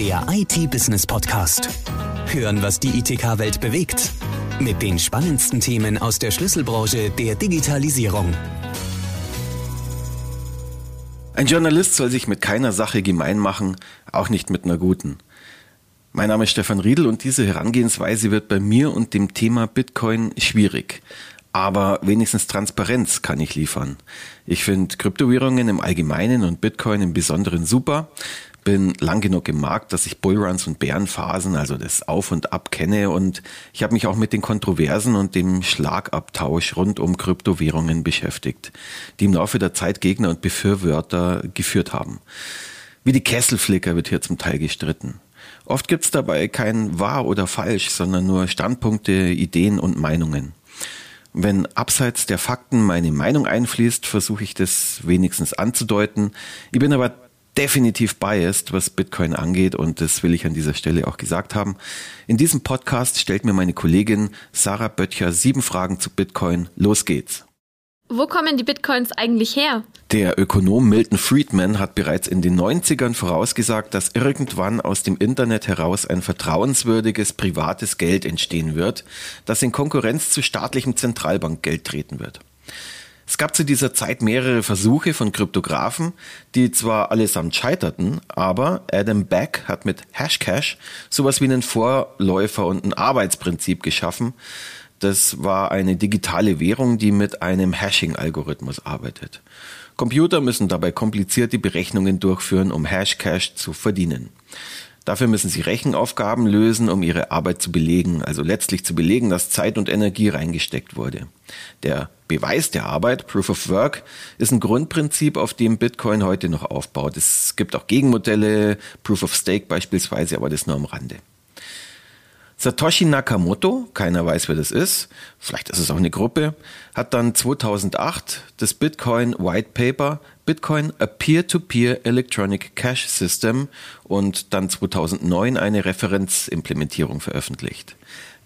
Der IT-Business-Podcast. Hören, was die ITK-Welt bewegt. Mit den spannendsten Themen aus der Schlüsselbranche der Digitalisierung. Ein Journalist soll sich mit keiner Sache gemein machen, auch nicht mit einer guten. Mein Name ist Stefan Riedel und diese Herangehensweise wird bei mir und dem Thema Bitcoin schwierig. Aber wenigstens Transparenz kann ich liefern. Ich finde Kryptowährungen im Allgemeinen und Bitcoin im Besonderen super. Bin lang genug im Markt, dass ich Bullruns und Bärenphasen, also das Auf und Ab kenne und ich habe mich auch mit den Kontroversen und dem Schlagabtausch rund um Kryptowährungen beschäftigt, die im Laufe der Zeit Gegner und Befürworter geführt haben. Wie die Kesselflicker wird hier zum Teil gestritten. Oft gibt's dabei kein wahr oder falsch, sondern nur Standpunkte, Ideen und Meinungen. Wenn abseits der Fakten meine Meinung einfließt, versuche ich das wenigstens anzudeuten. Ich bin aber definitiv biased, was Bitcoin angeht und das will ich an dieser Stelle auch gesagt haben. In diesem Podcast stellt mir meine Kollegin Sarah Böttcher sieben Fragen zu Bitcoin. Los geht's. Wo kommen die Bitcoins eigentlich her? Der Ökonom Milton Friedman hat bereits in den 90ern vorausgesagt, dass irgendwann aus dem Internet heraus ein vertrauenswürdiges privates Geld entstehen wird, das in Konkurrenz zu staatlichem Zentralbankgeld treten wird. Es gab zu dieser Zeit mehrere Versuche von Kryptografen, die zwar allesamt scheiterten, aber Adam Back hat mit Hashcash sowas wie einen Vorläufer und ein Arbeitsprinzip geschaffen, das war eine digitale Währung, die mit einem Hashing-Algorithmus arbeitet. Computer müssen dabei komplizierte Berechnungen durchführen, um Hashcash zu verdienen. Dafür müssen sie Rechenaufgaben lösen, um ihre Arbeit zu belegen, also letztlich zu belegen, dass Zeit und Energie reingesteckt wurde. Der Beweis der Arbeit, Proof of Work, ist ein Grundprinzip, auf dem Bitcoin heute noch aufbaut. Es gibt auch Gegenmodelle, Proof of Stake beispielsweise, aber das nur am Rande. Satoshi Nakamoto, keiner weiß, wer das ist, vielleicht ist es auch eine Gruppe, hat dann 2008 das Bitcoin White Paper Bitcoin a Peer-to-Peer -Peer Electronic Cash System und dann 2009 eine Referenzimplementierung veröffentlicht.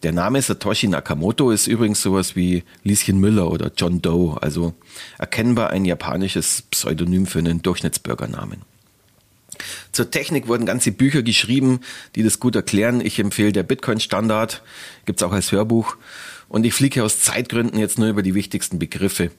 Der Name Satoshi Nakamoto ist übrigens sowas wie Lieschen Müller oder John Doe, also erkennbar ein japanisches Pseudonym für einen Durchschnittsbürgernamen. Zur Technik wurden ganze Bücher geschrieben, die das gut erklären. Ich empfehle der Bitcoin-Standard, gibt's auch als Hörbuch. Und ich fliege aus Zeitgründen jetzt nur über die wichtigsten Begriffe.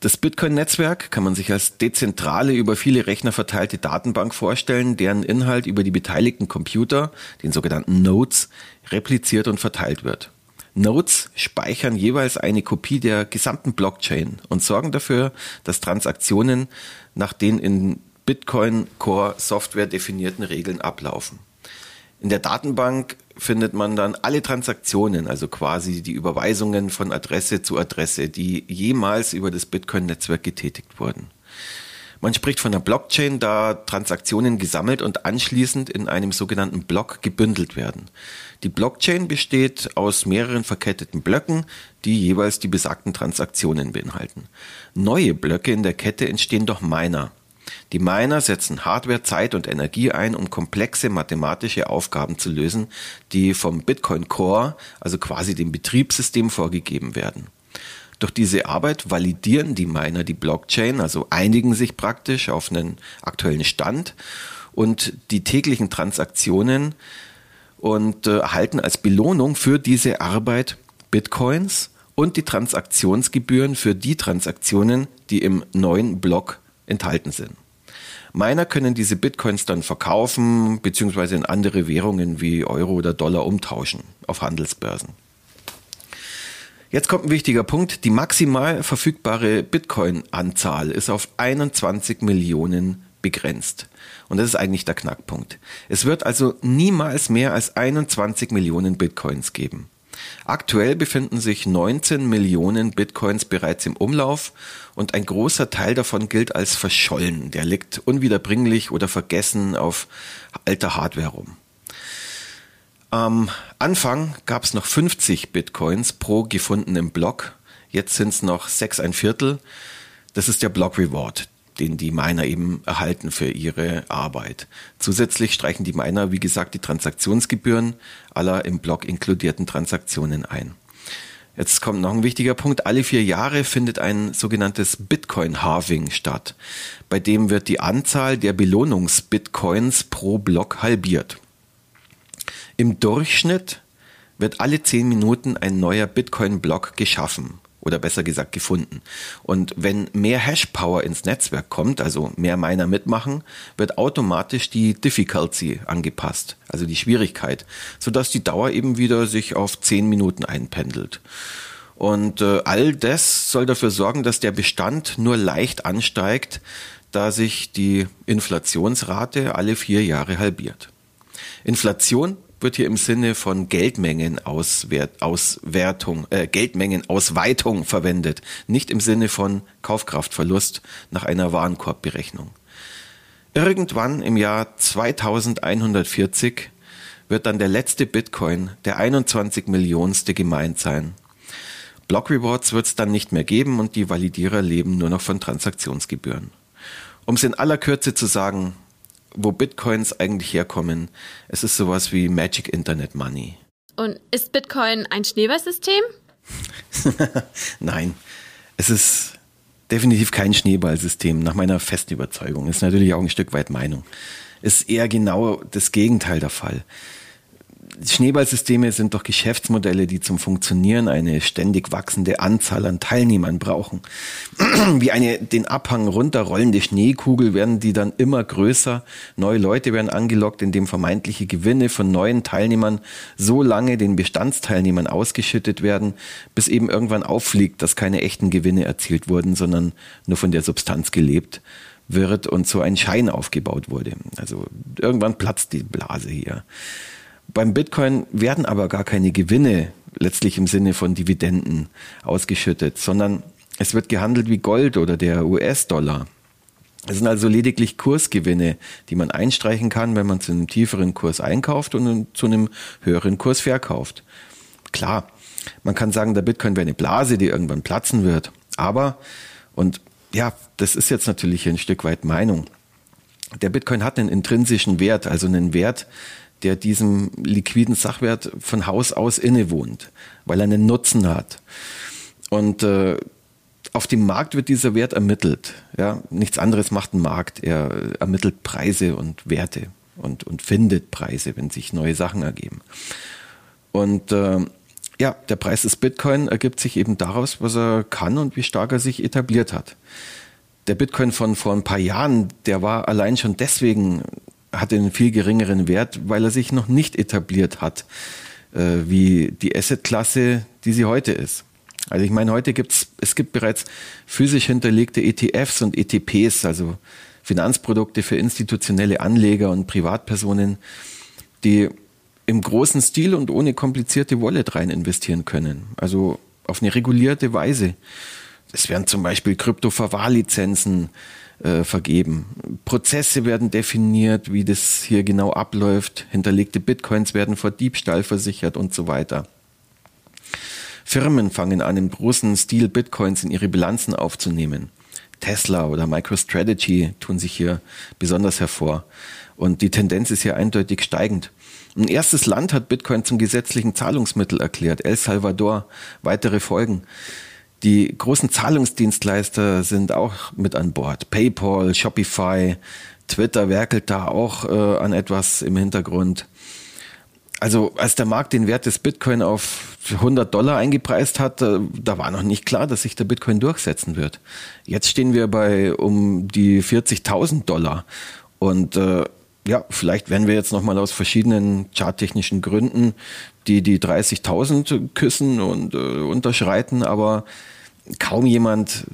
Das Bitcoin-Netzwerk kann man sich als dezentrale, über viele Rechner verteilte Datenbank vorstellen, deren Inhalt über die beteiligten Computer, den sogenannten Nodes, repliziert und verteilt wird. Nodes speichern jeweils eine Kopie der gesamten Blockchain und sorgen dafür, dass Transaktionen nach den in Bitcoin Core Software definierten Regeln ablaufen. In der Datenbank findet man dann alle Transaktionen, also quasi die Überweisungen von Adresse zu Adresse, die jemals über das Bitcoin-Netzwerk getätigt wurden. Man spricht von einer Blockchain, da Transaktionen gesammelt und anschließend in einem sogenannten Block gebündelt werden. Die Blockchain besteht aus mehreren verketteten Blöcken, die jeweils die besagten Transaktionen beinhalten. Neue Blöcke in der Kette entstehen durch Miner. Die Miner setzen Hardware, Zeit und Energie ein, um komplexe mathematische Aufgaben zu lösen, die vom Bitcoin Core, also quasi dem Betriebssystem, vorgegeben werden. Durch diese Arbeit validieren die Miner die Blockchain, also einigen sich praktisch auf einen aktuellen Stand und die täglichen Transaktionen und äh, erhalten als Belohnung für diese Arbeit Bitcoins und die Transaktionsgebühren für die Transaktionen, die im neuen Block enthalten sind. Miner können diese Bitcoins dann verkaufen bzw. in andere Währungen wie Euro oder Dollar umtauschen auf Handelsbörsen. Jetzt kommt ein wichtiger Punkt. Die maximal verfügbare Bitcoin-Anzahl ist auf 21 Millionen begrenzt. Und das ist eigentlich der Knackpunkt. Es wird also niemals mehr als 21 Millionen Bitcoins geben. Aktuell befinden sich 19 Millionen Bitcoins bereits im Umlauf und ein großer Teil davon gilt als verschollen. Der liegt unwiederbringlich oder vergessen auf alter Hardware rum. Am Anfang gab es noch 50 Bitcoins pro gefundenen Block. Jetzt sind es noch sechs ein Viertel. Das ist der Block Reward den die Miner eben erhalten für ihre Arbeit. Zusätzlich streichen die Miner, wie gesagt, die Transaktionsgebühren aller im Block inkludierten Transaktionen ein. Jetzt kommt noch ein wichtiger Punkt. Alle vier Jahre findet ein sogenanntes Bitcoin-Halving statt. Bei dem wird die Anzahl der Belohnungs-Bitcoins pro Block halbiert. Im Durchschnitt wird alle zehn Minuten ein neuer Bitcoin-Block geschaffen oder besser gesagt gefunden. Und wenn mehr Hashpower ins Netzwerk kommt, also mehr Miner mitmachen, wird automatisch die Difficulty angepasst, also die Schwierigkeit, sodass die Dauer eben wieder sich auf zehn Minuten einpendelt. Und äh, all das soll dafür sorgen, dass der Bestand nur leicht ansteigt, da sich die Inflationsrate alle vier Jahre halbiert. Inflation wird hier im Sinne von Geldmengenauswertung, äh, Geldmengenausweitung verwendet, nicht im Sinne von Kaufkraftverlust nach einer Warenkorbberechnung. Irgendwann im Jahr 2140 wird dann der letzte Bitcoin, der 21 Millionste gemeint sein. Block Rewards wird es dann nicht mehr geben und die Validierer leben nur noch von Transaktionsgebühren. Um es in aller Kürze zu sagen, wo Bitcoins eigentlich herkommen. Es ist sowas wie Magic Internet Money. Und ist Bitcoin ein Schneeballsystem? Nein, es ist definitiv kein Schneeballsystem, nach meiner festen Überzeugung. Ist natürlich auch ein Stück weit Meinung. Ist eher genau das Gegenteil der Fall. Schneeballsysteme sind doch Geschäftsmodelle, die zum Funktionieren eine ständig wachsende Anzahl an Teilnehmern brauchen. Wie eine den Abhang runterrollende Schneekugel werden die dann immer größer. Neue Leute werden angelockt, indem vermeintliche Gewinne von neuen Teilnehmern so lange den Bestandsteilnehmern ausgeschüttet werden, bis eben irgendwann auffliegt, dass keine echten Gewinne erzielt wurden, sondern nur von der Substanz gelebt wird und so ein Schein aufgebaut wurde. Also irgendwann platzt die Blase hier. Beim Bitcoin werden aber gar keine Gewinne letztlich im Sinne von Dividenden ausgeschüttet, sondern es wird gehandelt wie Gold oder der US-Dollar. Es sind also lediglich Kursgewinne, die man einstreichen kann, wenn man zu einem tieferen Kurs einkauft und zu einem höheren Kurs verkauft. Klar, man kann sagen, der Bitcoin wäre eine Blase, die irgendwann platzen wird. Aber, und ja, das ist jetzt natürlich ein Stück weit Meinung. Der Bitcoin hat einen intrinsischen Wert, also einen Wert, der diesem liquiden Sachwert von Haus aus innewohnt, weil er einen Nutzen hat. Und äh, auf dem Markt wird dieser Wert ermittelt. Ja, nichts anderes macht ein Markt. Er ermittelt Preise und Werte und, und findet Preise, wenn sich neue Sachen ergeben. Und äh, ja, der Preis des Bitcoin ergibt sich eben daraus, was er kann und wie stark er sich etabliert hat. Der Bitcoin von vor ein paar Jahren, der war allein schon deswegen hat einen viel geringeren Wert, weil er sich noch nicht etabliert hat, äh, wie die Asset-Klasse, die sie heute ist. Also ich meine, heute gibt's, es gibt bereits physisch hinterlegte ETFs und ETPs, also Finanzprodukte für institutionelle Anleger und Privatpersonen, die im großen Stil und ohne komplizierte Wallet rein investieren können. Also auf eine regulierte Weise. Es werden zum Beispiel Krypto-Verwahrlizenzen äh, vergeben. Prozesse werden definiert, wie das hier genau abläuft. Hinterlegte Bitcoins werden vor Diebstahl versichert und so weiter. Firmen fangen an, im großen Stil Bitcoins in ihre Bilanzen aufzunehmen. Tesla oder MicroStrategy tun sich hier besonders hervor. Und die Tendenz ist hier eindeutig steigend. Ein erstes Land hat Bitcoin zum gesetzlichen Zahlungsmittel erklärt, El Salvador. Weitere Folgen. Die großen Zahlungsdienstleister sind auch mit an Bord. PayPal, Shopify, Twitter werkelt da auch äh, an etwas im Hintergrund. Also als der Markt den Wert des Bitcoin auf 100 Dollar eingepreist hat, da, da war noch nicht klar, dass sich der Bitcoin durchsetzen wird. Jetzt stehen wir bei um die 40.000 Dollar und äh, ja, vielleicht werden wir jetzt nochmal aus verschiedenen charttechnischen Gründen die die 30.000 küssen und äh, unterschreiten, aber kaum jemand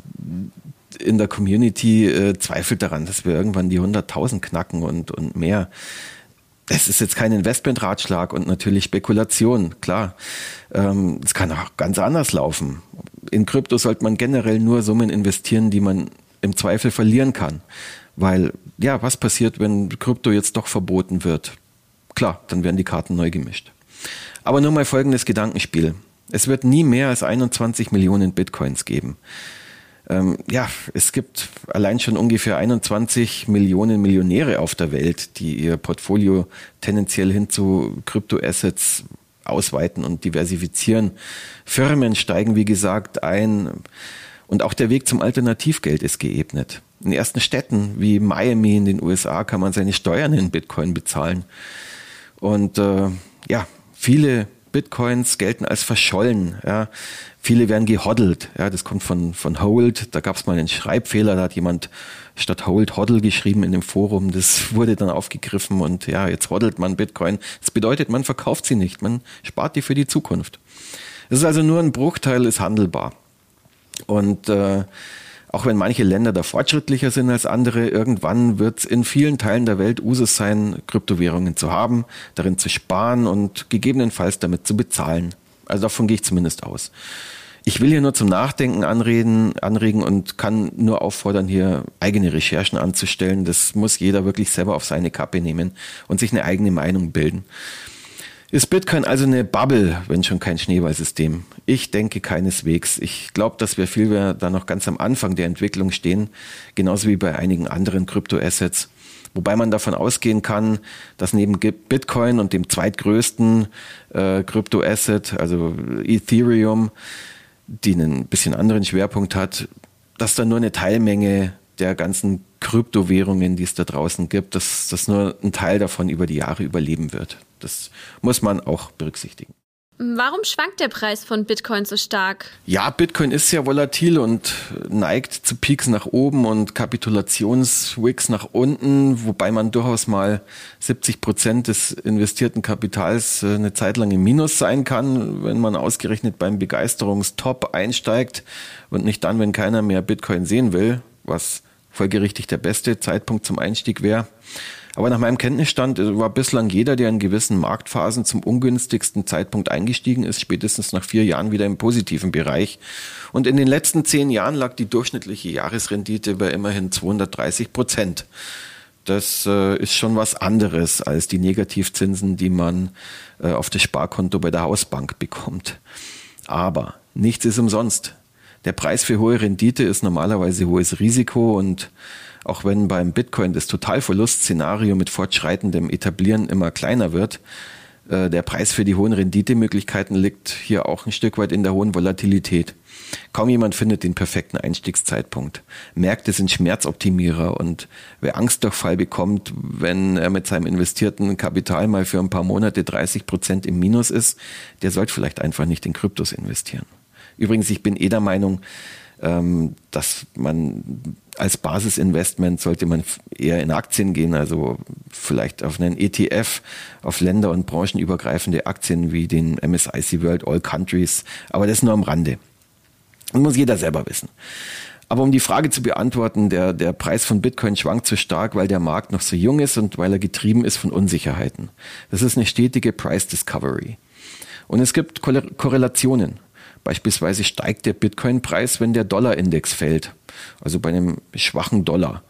in der Community äh, zweifelt daran, dass wir irgendwann die 100.000 knacken und, und mehr. Es ist jetzt kein Investmentratschlag und natürlich Spekulation, klar. Ähm, es kann auch ganz anders laufen. In Krypto sollte man generell nur Summen investieren, die man im Zweifel verlieren kann. Weil, ja, was passiert, wenn Krypto jetzt doch verboten wird? Klar, dann werden die Karten neu gemischt. Aber nur mal folgendes Gedankenspiel. Es wird nie mehr als 21 Millionen Bitcoins geben. Ähm, ja, es gibt allein schon ungefähr 21 Millionen Millionäre auf der Welt, die ihr Portfolio tendenziell hin zu Kryptoassets ausweiten und diversifizieren. Firmen steigen, wie gesagt, ein. Und auch der Weg zum Alternativgeld ist geebnet. In ersten Städten wie Miami in den USA kann man seine Steuern in Bitcoin bezahlen. Und äh, ja, viele Bitcoins gelten als verschollen. Ja. Viele werden gehoddelt. Ja, das kommt von, von Hold. Da gab es mal einen Schreibfehler, da hat jemand statt Hold Hoddle geschrieben in dem Forum. Das wurde dann aufgegriffen und ja, jetzt hoddelt man Bitcoin. Das bedeutet, man verkauft sie nicht, man spart die für die Zukunft. Es ist also nur ein Bruchteil, ist handelbar. Und äh, auch wenn manche Länder da fortschrittlicher sind als andere, irgendwann wird es in vielen Teilen der Welt Usus sein, Kryptowährungen zu haben, darin zu sparen und gegebenenfalls damit zu bezahlen. Also davon gehe ich zumindest aus. Ich will hier nur zum Nachdenken anreden, anregen und kann nur auffordern, hier eigene Recherchen anzustellen. Das muss jeder wirklich selber auf seine Kappe nehmen und sich eine eigene Meinung bilden. Ist Bitcoin also eine Bubble, wenn schon kein Schneeballsystem? Ich denke keineswegs. Ich glaube, dass wir viel mehr da noch ganz am Anfang der Entwicklung stehen, genauso wie bei einigen anderen Kryptoassets. Wobei man davon ausgehen kann, dass neben Bitcoin und dem zweitgrößten äh, Kryptoasset, also Ethereum, die einen bisschen anderen Schwerpunkt hat, dass da nur eine Teilmenge der ganzen Kryptowährungen, die es da draußen gibt, dass, dass nur ein Teil davon über die Jahre überleben wird. Das muss man auch berücksichtigen. Warum schwankt der Preis von Bitcoin so stark? Ja, Bitcoin ist sehr volatil und neigt zu Peaks nach oben und Kapitulationswicks nach unten, wobei man durchaus mal 70 Prozent des investierten Kapitals äh, eine Zeit lang im Minus sein kann, wenn man ausgerechnet beim Begeisterungstop einsteigt und nicht dann, wenn keiner mehr Bitcoin sehen will, was folgerichtig der beste Zeitpunkt zum Einstieg wäre. Aber nach meinem Kenntnisstand war bislang jeder, der in gewissen Marktphasen zum ungünstigsten Zeitpunkt eingestiegen ist, spätestens nach vier Jahren wieder im positiven Bereich. Und in den letzten zehn Jahren lag die durchschnittliche Jahresrendite bei immerhin 230 Prozent. Das äh, ist schon was anderes als die Negativzinsen, die man äh, auf das Sparkonto bei der Hausbank bekommt. Aber nichts ist umsonst. Der Preis für hohe Rendite ist normalerweise hohes Risiko und auch wenn beim Bitcoin das Totalverlustszenario mit fortschreitendem Etablieren immer kleiner wird, äh, der Preis für die hohen Renditemöglichkeiten liegt hier auch ein Stück weit in der hohen Volatilität. Kaum jemand findet den perfekten Einstiegszeitpunkt. Märkte sind Schmerzoptimierer und wer Angstdurchfall bekommt, wenn er mit seinem investierten Kapital mal für ein paar Monate 30 Prozent im Minus ist, der sollte vielleicht einfach nicht in Kryptos investieren. Übrigens, ich bin eh der Meinung, ähm, dass man als Basisinvestment sollte man eher in Aktien gehen, also vielleicht auf einen ETF, auf Länder- und branchenübergreifende Aktien wie den MSIC World All Countries, aber das nur am Rande. Das muss jeder selber wissen. Aber um die Frage zu beantworten, der, der Preis von Bitcoin schwankt so stark, weil der Markt noch so jung ist und weil er getrieben ist von Unsicherheiten. Das ist eine stetige Price Discovery. Und es gibt Korrelationen. Beispielsweise steigt der Bitcoin-Preis, wenn der Dollar-Index fällt, also bei einem schwachen Dollar.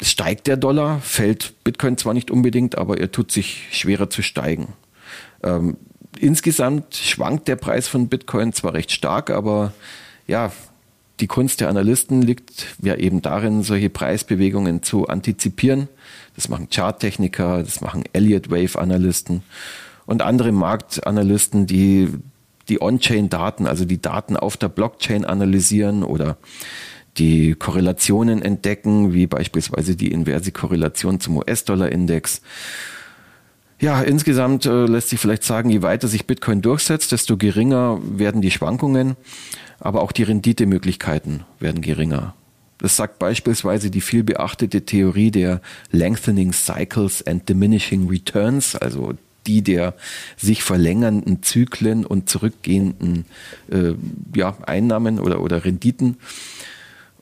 Steigt der Dollar, fällt Bitcoin zwar nicht unbedingt, aber er tut sich schwerer zu steigen. Ähm, insgesamt schwankt der Preis von Bitcoin zwar recht stark, aber ja, die Kunst der Analysten liegt ja eben darin, solche Preisbewegungen zu antizipieren. Das machen Charttechniker, das machen Elliott Wave Analysten und andere Marktanalysten, die die On-Chain-Daten, also die Daten auf der Blockchain analysieren oder die Korrelationen entdecken, wie beispielsweise die inverse Korrelation zum US-Dollar-Index. Ja, insgesamt äh, lässt sich vielleicht sagen, je weiter sich Bitcoin durchsetzt, desto geringer werden die Schwankungen, aber auch die Renditemöglichkeiten werden geringer. Das sagt beispielsweise die viel beachtete Theorie der Lengthening Cycles and Diminishing Returns, also die der sich verlängernden Zyklen und zurückgehenden äh, ja, Einnahmen oder, oder Renditen.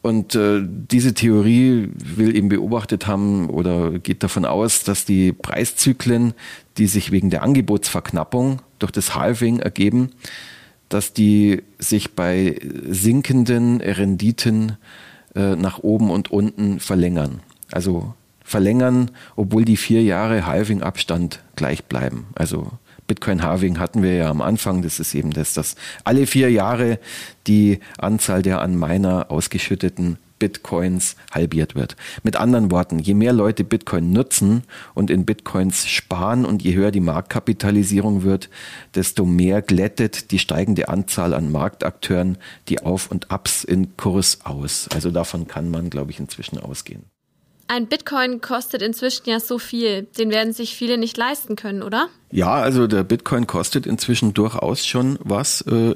Und äh, diese Theorie will eben beobachtet haben oder geht davon aus, dass die Preiszyklen, die sich wegen der Angebotsverknappung durch das Halving ergeben, dass die sich bei sinkenden Renditen äh, nach oben und unten verlängern. Also verlängern, obwohl die vier Jahre Halving-Abstand gleich bleiben. Also Bitcoin-Halving hatten wir ja am Anfang. Das ist eben das, dass alle vier Jahre die Anzahl der an Miner ausgeschütteten Bitcoins halbiert wird. Mit anderen Worten, je mehr Leute Bitcoin nutzen und in Bitcoins sparen und je höher die Marktkapitalisierung wird, desto mehr glättet die steigende Anzahl an Marktakteuren die Auf- und Ups in Kurs aus. Also davon kann man, glaube ich, inzwischen ausgehen. Ein Bitcoin kostet inzwischen ja so viel, den werden sich viele nicht leisten können, oder? Ja, also der Bitcoin kostet inzwischen durchaus schon was, äh,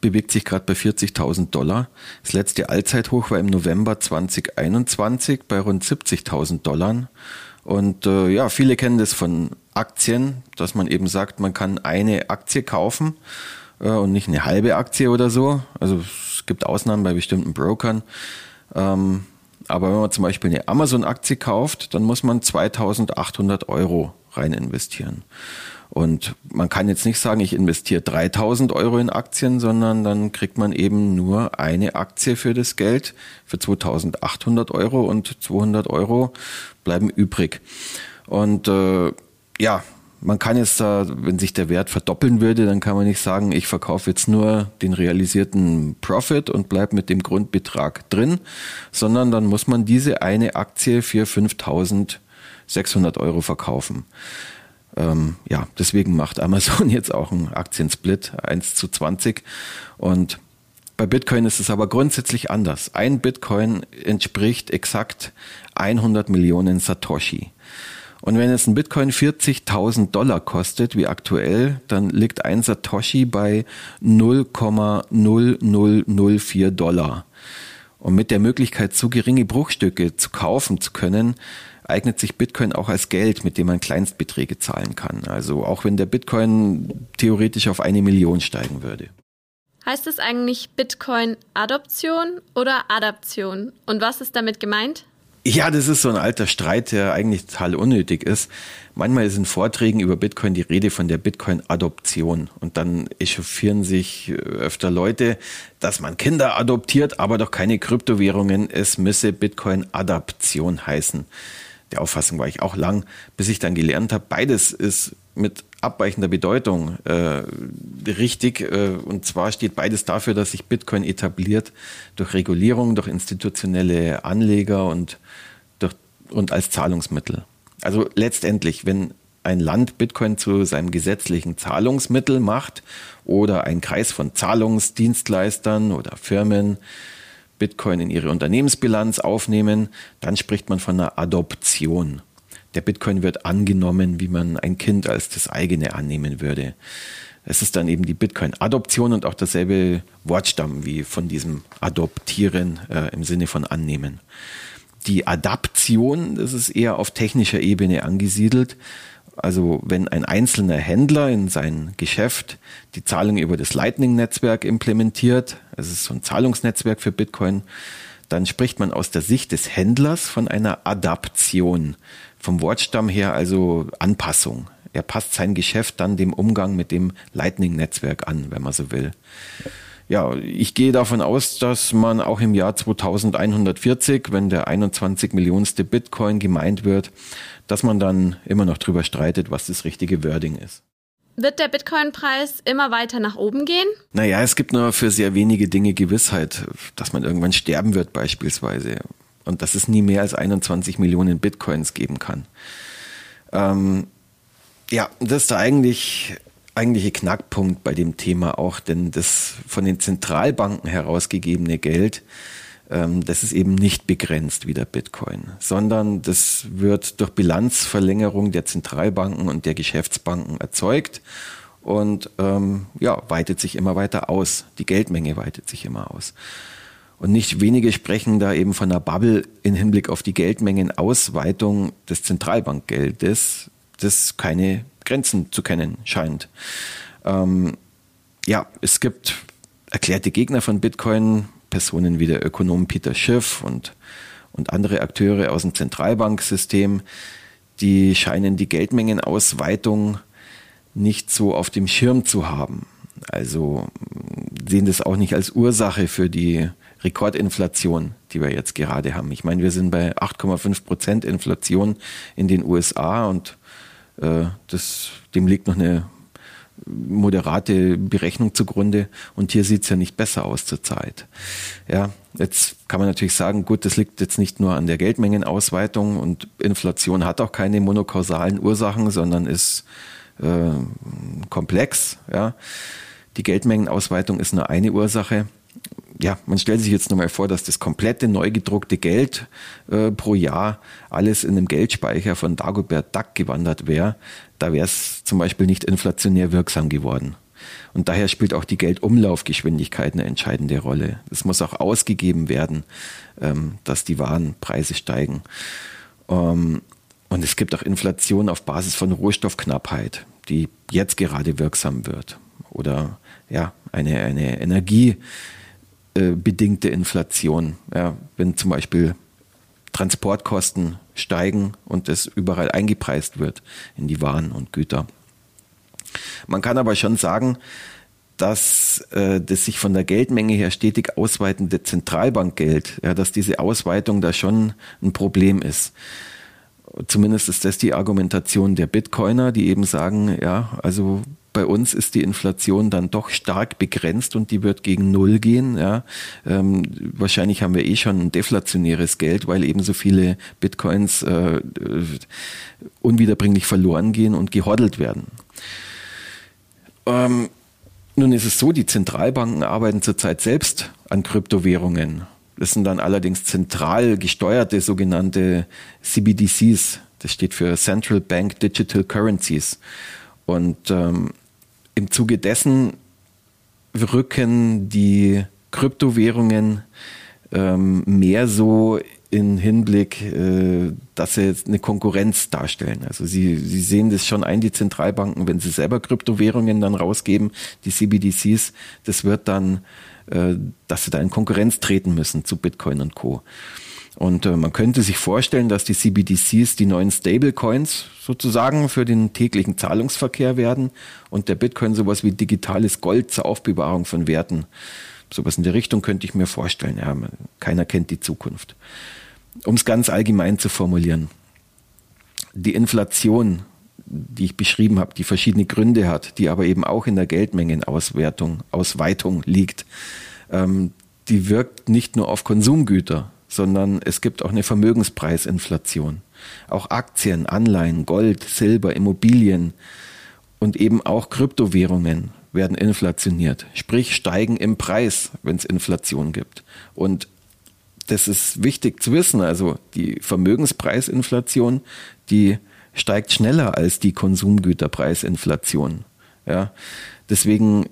bewegt sich gerade bei 40.000 Dollar. Das letzte Allzeithoch war im November 2021 bei rund 70.000 Dollar. Und äh, ja, viele kennen das von Aktien, dass man eben sagt, man kann eine Aktie kaufen äh, und nicht eine halbe Aktie oder so. Also es gibt Ausnahmen bei bestimmten Brokern. Ähm, aber wenn man zum Beispiel eine Amazon-Aktie kauft, dann muss man 2800 Euro rein investieren. Und man kann jetzt nicht sagen, ich investiere 3000 Euro in Aktien, sondern dann kriegt man eben nur eine Aktie für das Geld für 2800 Euro und 200 Euro bleiben übrig. Und äh, ja, man kann jetzt da, wenn sich der Wert verdoppeln würde, dann kann man nicht sagen, ich verkaufe jetzt nur den realisierten Profit und bleibe mit dem Grundbetrag drin, sondern dann muss man diese eine Aktie für 5600 Euro verkaufen. Ähm, ja, deswegen macht Amazon jetzt auch einen Aktiensplit 1 zu 20 und bei Bitcoin ist es aber grundsätzlich anders. Ein Bitcoin entspricht exakt 100 Millionen Satoshi. Und wenn jetzt ein Bitcoin 40.000 Dollar kostet, wie aktuell, dann liegt ein Satoshi bei 0,0004 Dollar. Und mit der Möglichkeit, so geringe Bruchstücke zu kaufen zu können, eignet sich Bitcoin auch als Geld, mit dem man Kleinstbeträge zahlen kann. Also auch wenn der Bitcoin theoretisch auf eine Million steigen würde. Heißt es eigentlich Bitcoin-Adoption oder Adaption? Und was ist damit gemeint? Ja, das ist so ein alter Streit, der eigentlich total unnötig ist. Manchmal ist in Vorträgen über Bitcoin die Rede von der Bitcoin-Adoption. Und dann echauffieren sich öfter Leute, dass man Kinder adoptiert, aber doch keine Kryptowährungen. Es müsse Bitcoin-Adaption heißen. Der Auffassung war ich auch lang, bis ich dann gelernt habe, beides ist mit abweichender Bedeutung äh, richtig. Äh, und zwar steht beides dafür, dass sich Bitcoin etabliert durch Regulierung, durch institutionelle Anleger und, und als Zahlungsmittel. Also letztendlich, wenn ein Land Bitcoin zu seinem gesetzlichen Zahlungsmittel macht oder ein Kreis von Zahlungsdienstleistern oder Firmen Bitcoin in ihre Unternehmensbilanz aufnehmen, dann spricht man von einer Adoption. Der Bitcoin wird angenommen, wie man ein Kind als das eigene annehmen würde. Es ist dann eben die Bitcoin-Adoption und auch dasselbe Wortstamm wie von diesem Adoptieren äh, im Sinne von annehmen. Die Adaption, das ist eher auf technischer Ebene angesiedelt. Also wenn ein einzelner Händler in sein Geschäft die Zahlung über das Lightning-Netzwerk implementiert, es ist so ein Zahlungsnetzwerk für Bitcoin, dann spricht man aus der Sicht des Händlers von einer Adaption. Vom Wortstamm her also Anpassung. Er passt sein Geschäft dann dem Umgang mit dem Lightning-Netzwerk an, wenn man so will. Ich gehe davon aus, dass man auch im Jahr 2140, wenn der 21 Millionste Bitcoin gemeint wird, dass man dann immer noch drüber streitet, was das richtige Wording ist. Wird der Bitcoin-Preis immer weiter nach oben gehen? Naja, es gibt nur für sehr wenige Dinge Gewissheit, dass man irgendwann sterben wird beispielsweise. Und dass es nie mehr als 21 Millionen Bitcoins geben kann. Ähm, ja, das ist der eigentlich, eigentliche Knackpunkt bei dem Thema auch, denn das von den Zentralbanken herausgegebene Geld ähm, das ist eben nicht begrenzt wie der Bitcoin, sondern das wird durch Bilanzverlängerung der Zentralbanken und der Geschäftsbanken erzeugt und ähm, ja, weitet sich immer weiter aus. Die Geldmenge weitet sich immer aus. Und nicht wenige sprechen da eben von einer Bubble in Hinblick auf die Geldmengenausweitung des Zentralbankgeldes, das keine Grenzen zu kennen scheint. Ähm, ja, es gibt erklärte Gegner von Bitcoin, Personen wie der Ökonom Peter Schiff und, und andere Akteure aus dem Zentralbanksystem, die scheinen die Geldmengenausweitung nicht so auf dem Schirm zu haben. Also sehen das auch nicht als Ursache für die Rekordinflation, die wir jetzt gerade haben. Ich meine, wir sind bei 8,5 Prozent Inflation in den USA und das, dem liegt noch eine moderate Berechnung zugrunde und hier sieht es ja nicht besser aus zurzeit. Ja, jetzt kann man natürlich sagen, gut, das liegt jetzt nicht nur an der Geldmengenausweitung und Inflation hat auch keine monokausalen Ursachen, sondern ist äh, komplex. Ja. Die Geldmengenausweitung ist nur eine Ursache ja, man stellt sich jetzt nochmal vor, dass das komplette neu gedruckte Geld äh, pro Jahr alles in einem Geldspeicher von Dagobert Duck gewandert wäre. Da wäre es zum Beispiel nicht inflationär wirksam geworden. Und daher spielt auch die Geldumlaufgeschwindigkeit eine entscheidende Rolle. Es muss auch ausgegeben werden, ähm, dass die Warenpreise steigen. Ähm, und es gibt auch Inflation auf Basis von Rohstoffknappheit, die jetzt gerade wirksam wird. Oder ja, eine, eine Energie, äh, bedingte Inflation. Ja, wenn zum Beispiel Transportkosten steigen und es überall eingepreist wird in die Waren und Güter. Man kann aber schon sagen, dass äh, das sich von der Geldmenge her stetig ausweitende Zentralbankgeld, ja, dass diese Ausweitung da schon ein Problem ist. Zumindest ist das die Argumentation der Bitcoiner, die eben sagen, ja, also bei uns ist die Inflation dann doch stark begrenzt und die wird gegen Null gehen. Ja. Ähm, wahrscheinlich haben wir eh schon ein deflationäres Geld, weil eben so viele Bitcoins äh, unwiederbringlich verloren gehen und gehoddelt werden. Ähm, nun ist es so, die Zentralbanken arbeiten zurzeit selbst an Kryptowährungen. Das sind dann allerdings zentral gesteuerte sogenannte CBDCs. Das steht für Central Bank Digital Currencies. Und ähm, im Zuge dessen rücken die Kryptowährungen ähm, mehr so in Hinblick, äh, dass sie jetzt eine Konkurrenz darstellen. Also sie, sie sehen das schon ein, die Zentralbanken, wenn sie selber Kryptowährungen dann rausgeben, die CBDCs, das wird dann, äh, dass sie da in Konkurrenz treten müssen zu Bitcoin und Co. Und äh, man könnte sich vorstellen, dass die CBDCs die neuen Stablecoins sozusagen für den täglichen Zahlungsverkehr werden und der Bitcoin sowas wie digitales Gold zur Aufbewahrung von Werten. Sowas in der Richtung könnte ich mir vorstellen. Ja, keiner kennt die Zukunft. Um es ganz allgemein zu formulieren. Die Inflation, die ich beschrieben habe, die verschiedene Gründe hat, die aber eben auch in der Geldmengenauswertung, Ausweitung liegt, ähm, die wirkt nicht nur auf Konsumgüter, sondern es gibt auch eine Vermögenspreisinflation. Auch Aktien, Anleihen, Gold, Silber, Immobilien und eben auch Kryptowährungen werden inflationiert, sprich steigen im Preis, wenn es Inflation gibt. Und das ist wichtig zu wissen. Also die Vermögenspreisinflation, die steigt schneller als die Konsumgüterpreisinflation. Ja, deswegen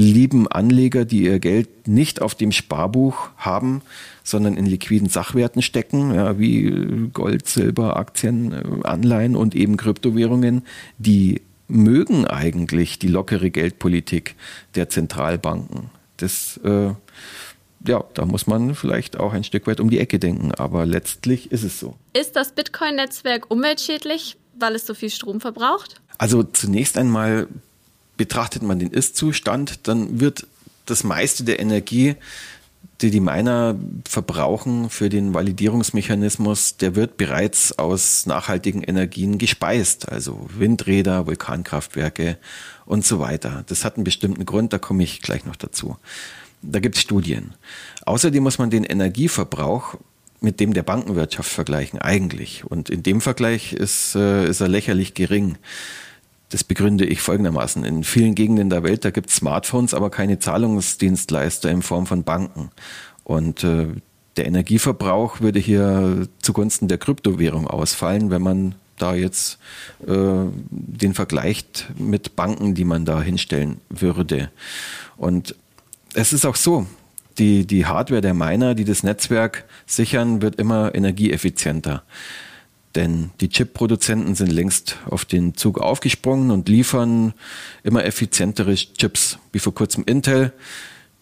lieben Anleger, die ihr Geld nicht auf dem Sparbuch haben, sondern in liquiden Sachwerten stecken, ja, wie Gold, Silber, Aktien, äh, Anleihen und eben Kryptowährungen, die mögen eigentlich die lockere Geldpolitik der Zentralbanken. Das, äh, ja, da muss man vielleicht auch ein Stück weit um die Ecke denken, aber letztlich ist es so. Ist das Bitcoin-Netzwerk umweltschädlich, weil es so viel Strom verbraucht? Also zunächst einmal betrachtet man den Ist-Zustand, dann wird das meiste der Energie, die die Miner verbrauchen für den Validierungsmechanismus, der wird bereits aus nachhaltigen Energien gespeist, also Windräder, Vulkankraftwerke und so weiter. Das hat einen bestimmten Grund, da komme ich gleich noch dazu. Da gibt es Studien. Außerdem muss man den Energieverbrauch mit dem der Bankenwirtschaft vergleichen, eigentlich. Und in dem Vergleich ist, äh, ist er lächerlich gering. Das begründe ich folgendermaßen. In vielen Gegenden der Welt, da gibt es Smartphones, aber keine Zahlungsdienstleister in Form von Banken. Und äh, der Energieverbrauch würde hier zugunsten der Kryptowährung ausfallen, wenn man da jetzt äh, den vergleicht mit Banken, die man da hinstellen würde. Und es ist auch so, die, die Hardware der Miner, die das Netzwerk sichern, wird immer energieeffizienter. Denn die Chip-Produzenten sind längst auf den Zug aufgesprungen und liefern immer effizientere Chips, wie vor kurzem Intel.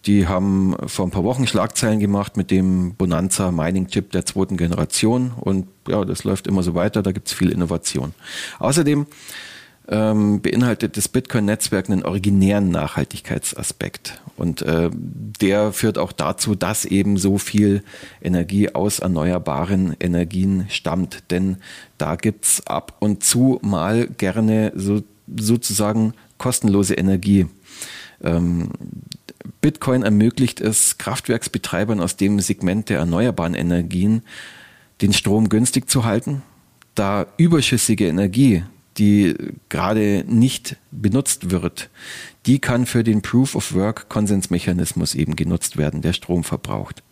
Die haben vor ein paar Wochen Schlagzeilen gemacht mit dem Bonanza Mining Chip der zweiten Generation und ja, das läuft immer so weiter, da gibt es viel Innovation. Außerdem ähm, beinhaltet das Bitcoin-Netzwerk einen originären Nachhaltigkeitsaspekt. Und äh, der führt auch dazu, dass eben so viel Energie aus erneuerbaren Energien stammt. Denn da gibt's ab und zu mal gerne so sozusagen kostenlose Energie. Ähm, Bitcoin ermöglicht es Kraftwerksbetreibern aus dem Segment der erneuerbaren Energien, den Strom günstig zu halten, da überschüssige Energie, die gerade nicht benutzt wird, die kann für den Proof of Work Konsensmechanismus eben genutzt werden, der Strom verbraucht.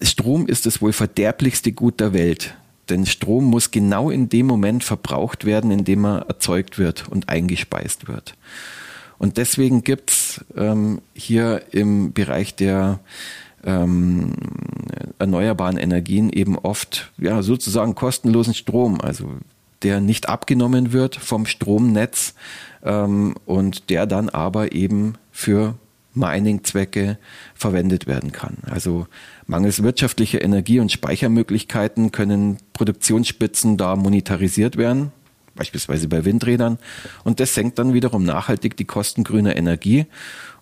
Strom ist das wohl verderblichste Gut der Welt. Denn Strom muss genau in dem Moment verbraucht werden, in dem er erzeugt wird und eingespeist wird. Und deswegen gibt's ähm, hier im Bereich der ähm, erneuerbaren Energien eben oft ja sozusagen kostenlosen Strom, also der nicht abgenommen wird vom Stromnetz ähm, und der dann aber eben für Mining-Zwecke verwendet werden kann. Also mangels wirtschaftlicher Energie- und Speichermöglichkeiten können Produktionsspitzen da monetarisiert werden, beispielsweise bei Windrädern. Und das senkt dann wiederum nachhaltig die Kosten grüner Energie.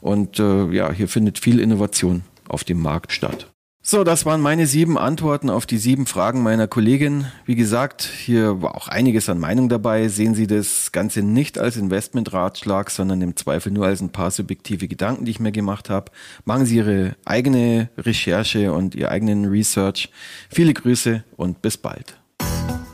Und äh, ja, hier findet viel Innovation auf dem Markt statt. So, das waren meine sieben Antworten auf die sieben Fragen meiner Kollegin. Wie gesagt, hier war auch einiges an Meinung dabei. Sehen Sie das Ganze nicht als Investmentratschlag, sondern im Zweifel nur als ein paar subjektive Gedanken, die ich mir gemacht habe. Machen Sie Ihre eigene Recherche und Ihr eigenen Research. Viele Grüße und bis bald.